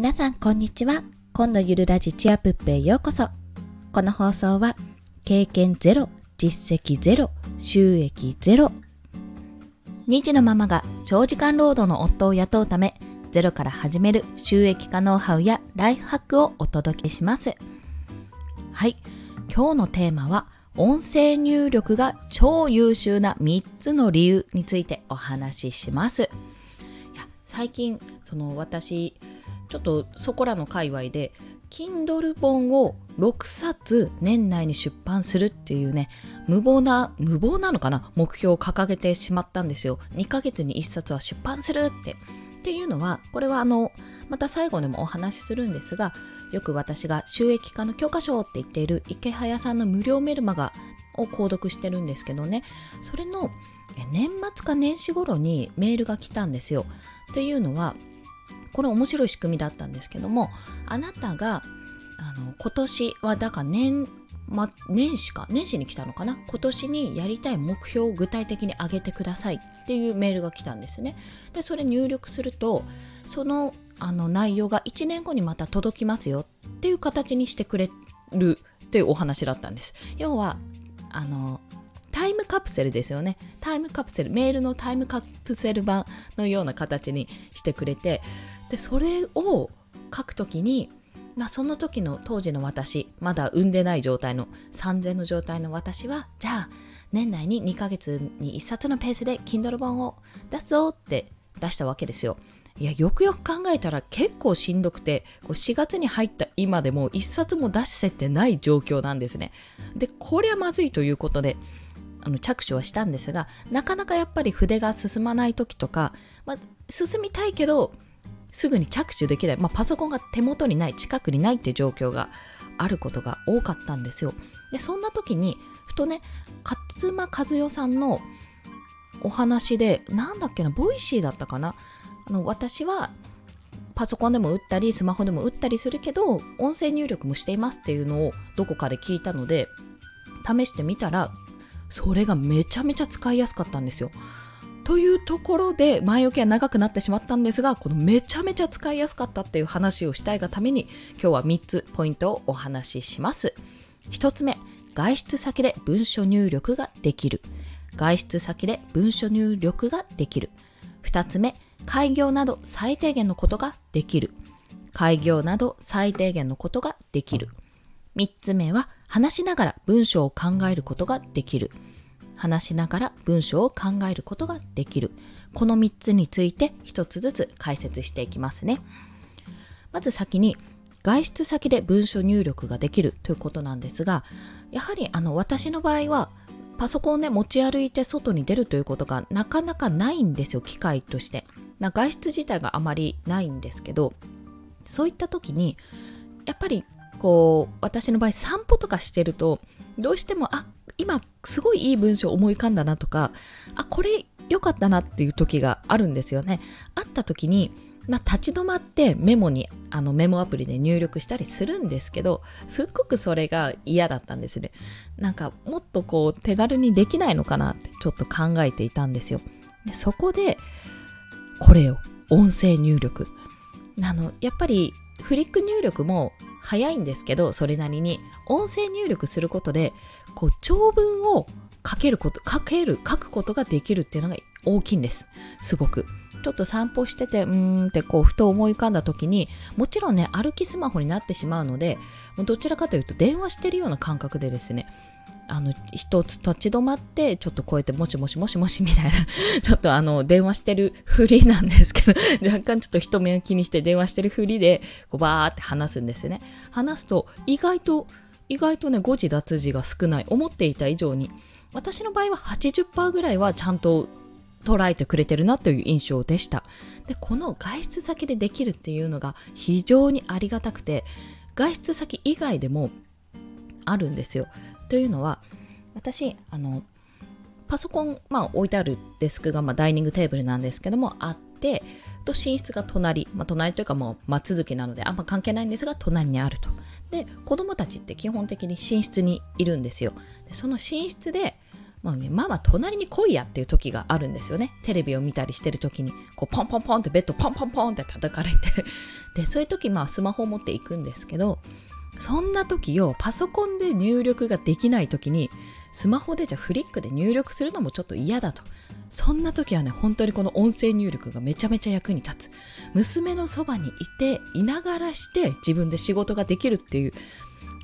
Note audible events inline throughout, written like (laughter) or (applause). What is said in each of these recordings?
皆さんこんにちは。今度ゆるラジチアプップへようこそ。この放送は経験ゼロ実績ゼロ収益ゼロ。2児のママが長時間労働の夫を雇うためゼロから始める収益化ノウハウやライフハックをお届けします。はい。今日のテーマは音声入力が超優秀な3つの理由についてお話しします。いや最近その私ちょっとそこらの界隈で Kindle 本を6冊年内に出版するっていうね無謀な無謀なのかな？目標を掲げてしまったんですよ。2ヶ月に1冊は出版するって。っていうのはこれはあのまた最後でもお話しするんですがよく私が収益化の教科書って言っている池早さんの無料メルマガを購読してるんですけどね。それの年末か年始頃にメールが来たんですよ。っていうのはこれ面白い仕組みだったんですけどもあなたがあの今年はだから年ま、年始か年始に来たのかな？今年にやりたい目標を具体的に挙げてくださいっていうメールが来たんですね。でそれ入力するとそのあの内容が1年後にまた届きますよっていう形にしてくれるっていうお話だったんです。要はあのタイムカプセルですよね。タイムカプセルメールのタイムカプセル版のような形にしてくれてでそれを書くときにまあ、その時の当時の私まだ産んでない状態の3000の状態の私はじゃあ年内に2ヶ月に1冊のペースで Kindle 本を出すぞって出したわけですよ。いやよくよく考えたら結構しんどくてこれ4月に入った今でも1冊も出せてない状況なんですね。でこりゃまずいということであの着手はしたんですがなかなかやっぱり筆が進まない時とか、まあ、進みたいけどすぐに着手できない、まあ、パソコンが手元にない近くにないっていう状況があることが多かったんですよ。でそんな時にふとね勝間和代さんのお話でなんだっけな Voicy だったかな？あの私はパソコンでも打ったりスマホでも打ったりするけど音声入力もしていますっていうのをどこかで聞いたので試してみたらそれがめちゃめちゃ使いやすかったんですよ。というところで前置きは長くなってしまったんですがこのめちゃめちゃ使いやすかったっていう話をしたいがために今日は3つポイントをお話しします。1つ目外出先で文書入力ができる。外出先で文書入力ができる。2つ目開業など最低限のことができる。開業など最低限のことができる。3つ目は話しながら文章を考えることができる。話しながら文章を考えることができる。この3つについて1つずつ解説していきますね。まず先に外出先で文書入力ができるということなんですが、やはりあの私の場合はパソコンをね持ち歩いて外に出るということがなかなかないんですよ、機械として。外出自体があまりないんですけど、そういった時に、やっぱりこう私の場合散歩とかしてるとどうしてもあ今すごいいい文章思い浮かんだなとか、あ、これ良かったなっていう時があるんですよね。あった時に、まあ、立ち止まってメモに、あのメモアプリで入力したりするんですけど、すっごくそれが嫌だったんですね。なんかもっとこう手軽にできないのかなってちょっと考えていたんですよ。でそこで、これを、音声入力。あの、やっぱりフリック入力も早いんですけど、それなりに音声入力することで、こう長文を書けること、書ける、書くことができるっていうのが大きいんです。すごく。ちょっと散歩してて、うーんってこう、ふと思い浮かんだ時に、もちろんね、歩きスマホになってしまうので、どちらかというと電話してるような感覚でですね、あの、一つ立ち止まって、ちょっとこうやってもしもしもしもしみたいな、(laughs) ちょっとあの、電話してるふりなんですけど、若干ちょっと人目を気にして電話してるふりで、こうバーって話すんですね。話すと、意外と、意外とね、誤字脱字が少ない。思っていた以上に。私の場合は80%ぐらいはちゃんと捉えてくれてるなという印象でした。で、この外出先でできるっていうのが非常にありがたくて、外出先以外でもあるんですよ。というのは、私、あの、パソコン、まあ、置いてあるデスクが、まあ、ダイニングテーブルなんですけども、あって、と寝室が隣、まあ、隣というかもう間続きなのであんま関係ないんですが隣にあるとで子供たちって基本的に寝室にいるんですよでその寝室でまあね、ママ隣に来いやっていう時があるんですよね。テレビを見たりしてる時に、こうポンポンポンってベッドポンポンポンって叩かれて (laughs) で、そういう時まあスマホを持っていくんですけど、そんな時よ、パソコンで入力ができない時に、スマホでじゃフリックで入力するのもちょっと嫌だと。そんな時はね、本当にこの音声入力がめちゃめちゃ役に立つ。娘のそばにいて、いながらして自分で仕事ができるっていう、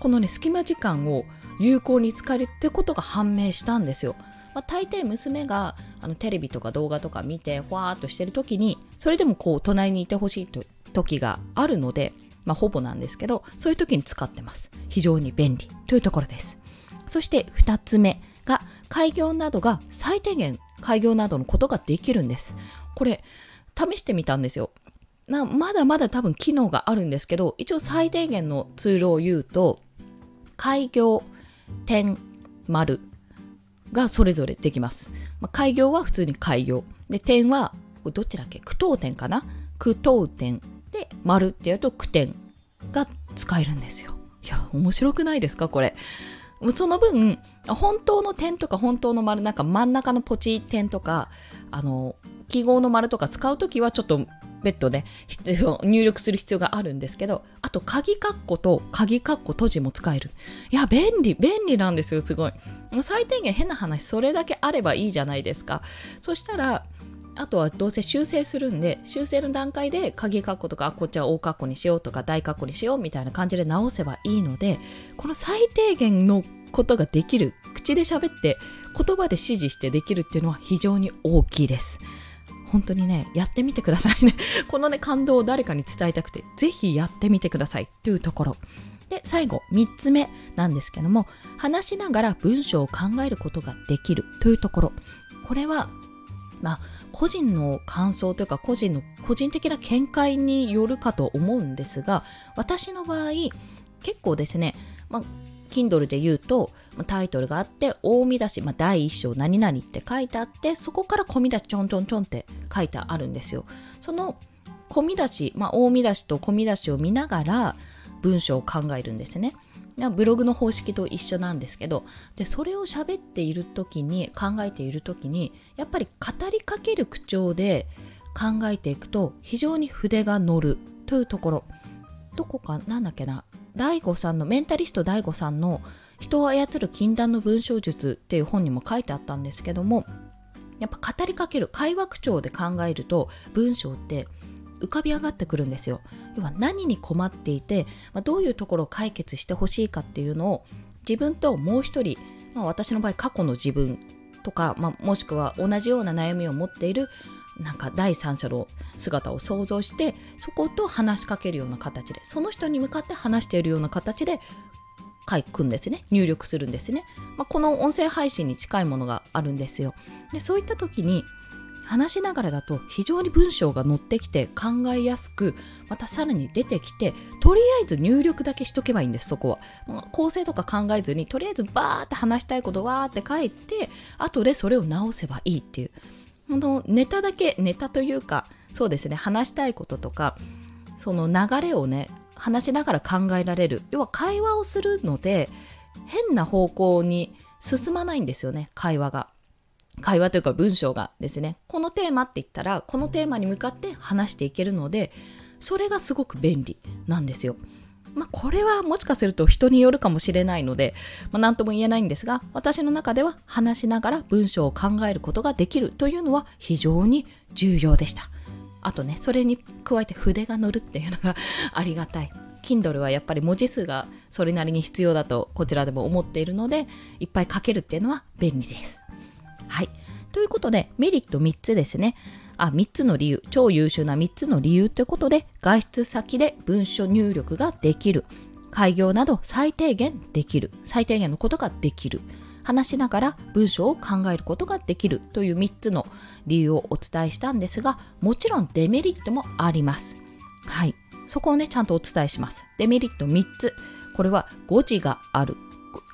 このね、隙間時間を有効に使えるってことが判明したんですよ。まあ、大抵娘があのテレビとか動画とか見て、ふわーっとしてる時に、それでもこう、隣にいてほしいと時があるので、まあ、ほぼなんですけど、そういう時に使ってます。非常に便利というところです。そして2つ目が、開業などが最低限開業などのことができるんです。これ、試してみたんですよ。なまだまだ多分機能があるんですけど、一応最低限のツールを言うと、開業、点、丸がそれぞれできます。まあ、開業は普通に開業。で、点は、どっちだっけ？句読点かな？句読点。で、丸ってやると句点が使えるんですよ。いや、面白くないですか？これ。その分、本当の点とか本当の丸、なんか真ん中のポチ点とか、あの、記号の丸とか使うときはちょっと別途ね、入力する必要があるんですけど、あと、鍵括弧と鍵括弧閉じも使える。いや、便利、便利なんですよ、すごい。最低限変な話、それだけあればいいじゃないですか。そしたら、あとはどうせ修正するんで、修正の段階で鍵括弧とか、こっちは大括弧にしようとか、大括弧にしようみたいな感じで直せばいいので、この最低限のことができる、口で喋って言葉で指示してできるっていうのは非常に大きいです。本当にね、やってみてくださいね。このね、感動を誰かに伝えたくて、ぜひやってみてくださいっていうところ。で、最後、3つ目なんですけども、話しながら文章を考えることができるというところ。これは、まあ、個人の感想というか、個人の、個人的な見解によるかと思うんですが、私の場合、結構ですね、まあ、Kindle で言うと、タイトルがあって、大見出し、まあ、第一章何々って書いてあって、そこから込み出しちょんちょんちょんって書いてあるんですよ。その込み出し、まあ、大見出しと込み出しを見ながら文章を考えるんですね。ブログの方式と一緒なんですけど、で、それを喋っている時に、考えている時に、やっぱり語りかける口調で考えていくと、非常に筆が乗るというところ。どこか、なんだっけな、大悟さんの、メンタリスト大悟さんの人を操る禁断の文章術っていう本にも書いてあったんですけども、やっぱ語りかける、会話口調で考えると文章って浮かび上がってくるんですよ。要は何に困っていて、まあ、どういうところを解決してほしいかっていうのを自分ともう一人、まあ、私の場合過去の自分とか、まあ、もしくは同じような悩みを持っているなんか第三者の姿を想像してそこと話しかけるような形でその人に向かって話しているような形で書くんですね。入力するんですね、まあ、この音声配信に近いものがあるんですよ。でそういった時に話しながらだと非常に文章が載ってきて考えやすくまたさらに出てきてとりあえず入力だけしとけばいいんですそこは。構成とか考えずにとりあえずバーって話したいことわーって書いて後でそれを直せばいいっていう。のネタだけネタというかそうですね話したいこととかその流れをね話しながら考えられる。要は会話をするので変な方向に進まないんですよね会話が。会話というか文章がですねこのテーマって言ったらこのテーマに向かって話していけるのでそれがすごく便利なんですよまあ、これはもしかすると人によるかもしれないので、まあ、何とも言えないんですが、私の中では話しながら文章を考えることができるというのは非常に重要でした。あとね、それに加えて筆が乗るっていうのがありがたい。Kindle はやっぱり文字数がそれなりに必要だとこちらでも思っているので、いっぱい書けるっていうのは便利です。はい。ということで、メリット3つですね。あ、3つの理由、超優秀な3つの理由ということで、外出先で文書入力ができる。開業など最低限できる。最低限のことができる。話しながら文章を考えることができるという3つの理由をお伝えしたんですが、もちろんデメリットもあります。はい。そこをね、ちゃんとお伝えします。デメリット3つ。これは誤字がある。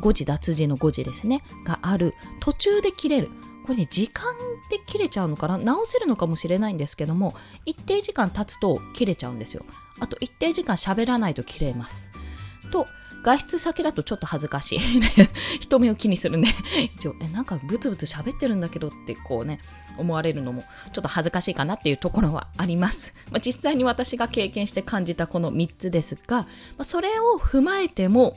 誤字脱字の誤字ですね。がある。途中で切れる。これね、時間で切れちゃうのかな？直せるのかもしれないんですけども、一定時間経つと切れちゃうんですよ。あと、一定時間喋らないと切れます。と、外出先だとちょっと恥ずかしい。人目を気にするんで、一応、え、なんかブツブツ喋ってるんだけどってこうね、思われるのもちょっと恥ずかしいかなっていうところはあります。まあ、実際に私が経験して感じたこの3つですが、まあ、それを踏まえても、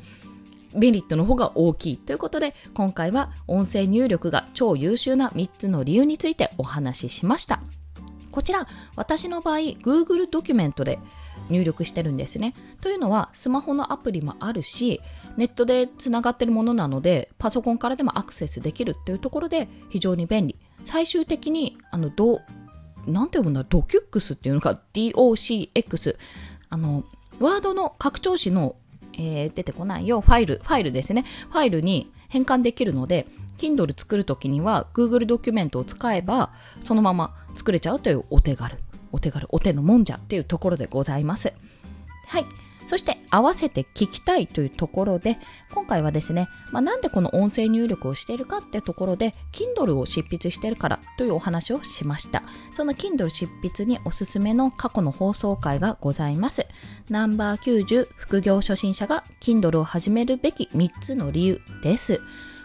メリットの方が大きいということで今回は音声入力が超優秀な3つの理由についてお話ししました。こちら私の場合 Google ドキュメントで入力してるんですね。というのはスマホのアプリもあるしネットでつながってるものなのでパソコンからでもアクセスできるっていうところで非常に便利。最終的にあのどなんて読むんだドキュックスっていうのか DOCX あのワードの拡張子のえー、出てこないよ、ファイル、ファイルですね。ファイルに変換できるので、Kindle 作るときには Google ドキュメントを使えば、そのまま作れちゃうというお手軽、お手軽、お手のもんじゃっていうところでございます。はい。そして合わせて聞きたいというところで、今回はですね、まあ、なんでこの音声入力をしているかってところで、Kindle を執筆してるからというお話をしました。その Kindle 執筆におすすめの過去の放送回がございます。ナンバー90副業初心者が Kindle を始めるべき3つの理由です。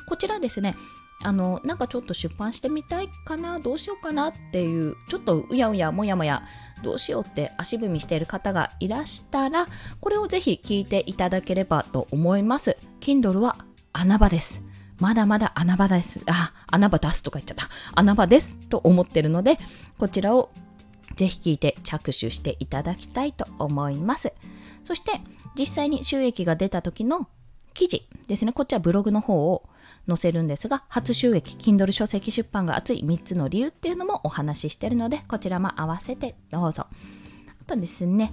こちらですね、あのなんかちょっと出版してみたいかなどうしようかなっていうちょっとうやうやもやもやどうしようって足踏みしている方がいらしたらこれをぜひ聞いていただければと思います。Kindle は穴場です。まだまだ穴場です。あ穴場出すとか言っちゃった。穴場ですと思ってるのでこちらをぜひ聞いて着手していただきたいと思います。そして実際に収益が出た時の記事ですねこっちはブログの方を載せるんですが、初収益、Kindle 書籍出版が熱い3つの理由っていうのもお話ししてるので、こちらも合わせてどうぞ。あとですね、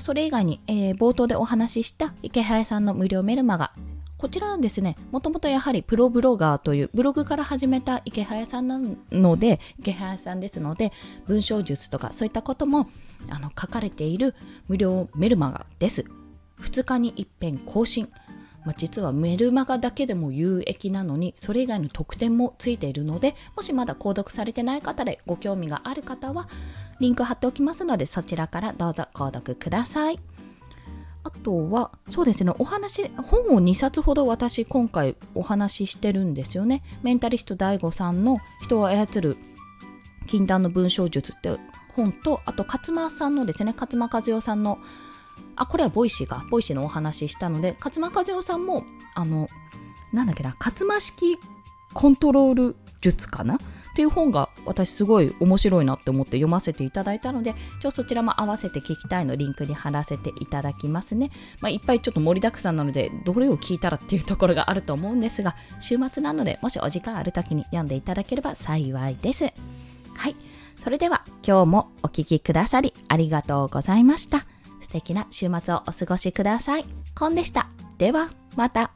それ以外に、えー、冒頭でお話しした池早さんの無料メルマガ、こちらはですね、もともとやはりプロブロガーというブログから始めた池早さんなので、池早さんですので、文章術とかそういったこともあの書かれている無料メルマガです。2日に一遍更新。まあ、実はメルマガだけでも有益なのにそれ以外の特典もついているのでもしまだ購読されてない方でご興味がある方はリンク貼っておきますのでそちらからどうぞ購読ください。あとはそうですねお話本を2冊ほど私今回お話ししてるんですよね。メンタリスト DAIGO さんの人を操る禁断の文章術って本とあと勝間さんのですね勝間和代さんのあ、これは Voicy か。 Voicy のお話ししたので、勝間和代さんも、あの、なんだっけな、勝間式コントロール術かな？っていう本が私すごい面白いなって思って読ませていただいたので、ちょそちらも合わせて聞きたいのリンクに貼らせていただきますね。まあ、いっぱいちょっと盛りだくさんなので、どれを聞いたらっていうところがあると思うんですが、週末なので、もしお時間ある時に読んでいただければ幸いです。はい。それでは今日もお聴きくださりありがとうございました。素敵な週末をお過ごしください。コンでした。では、また。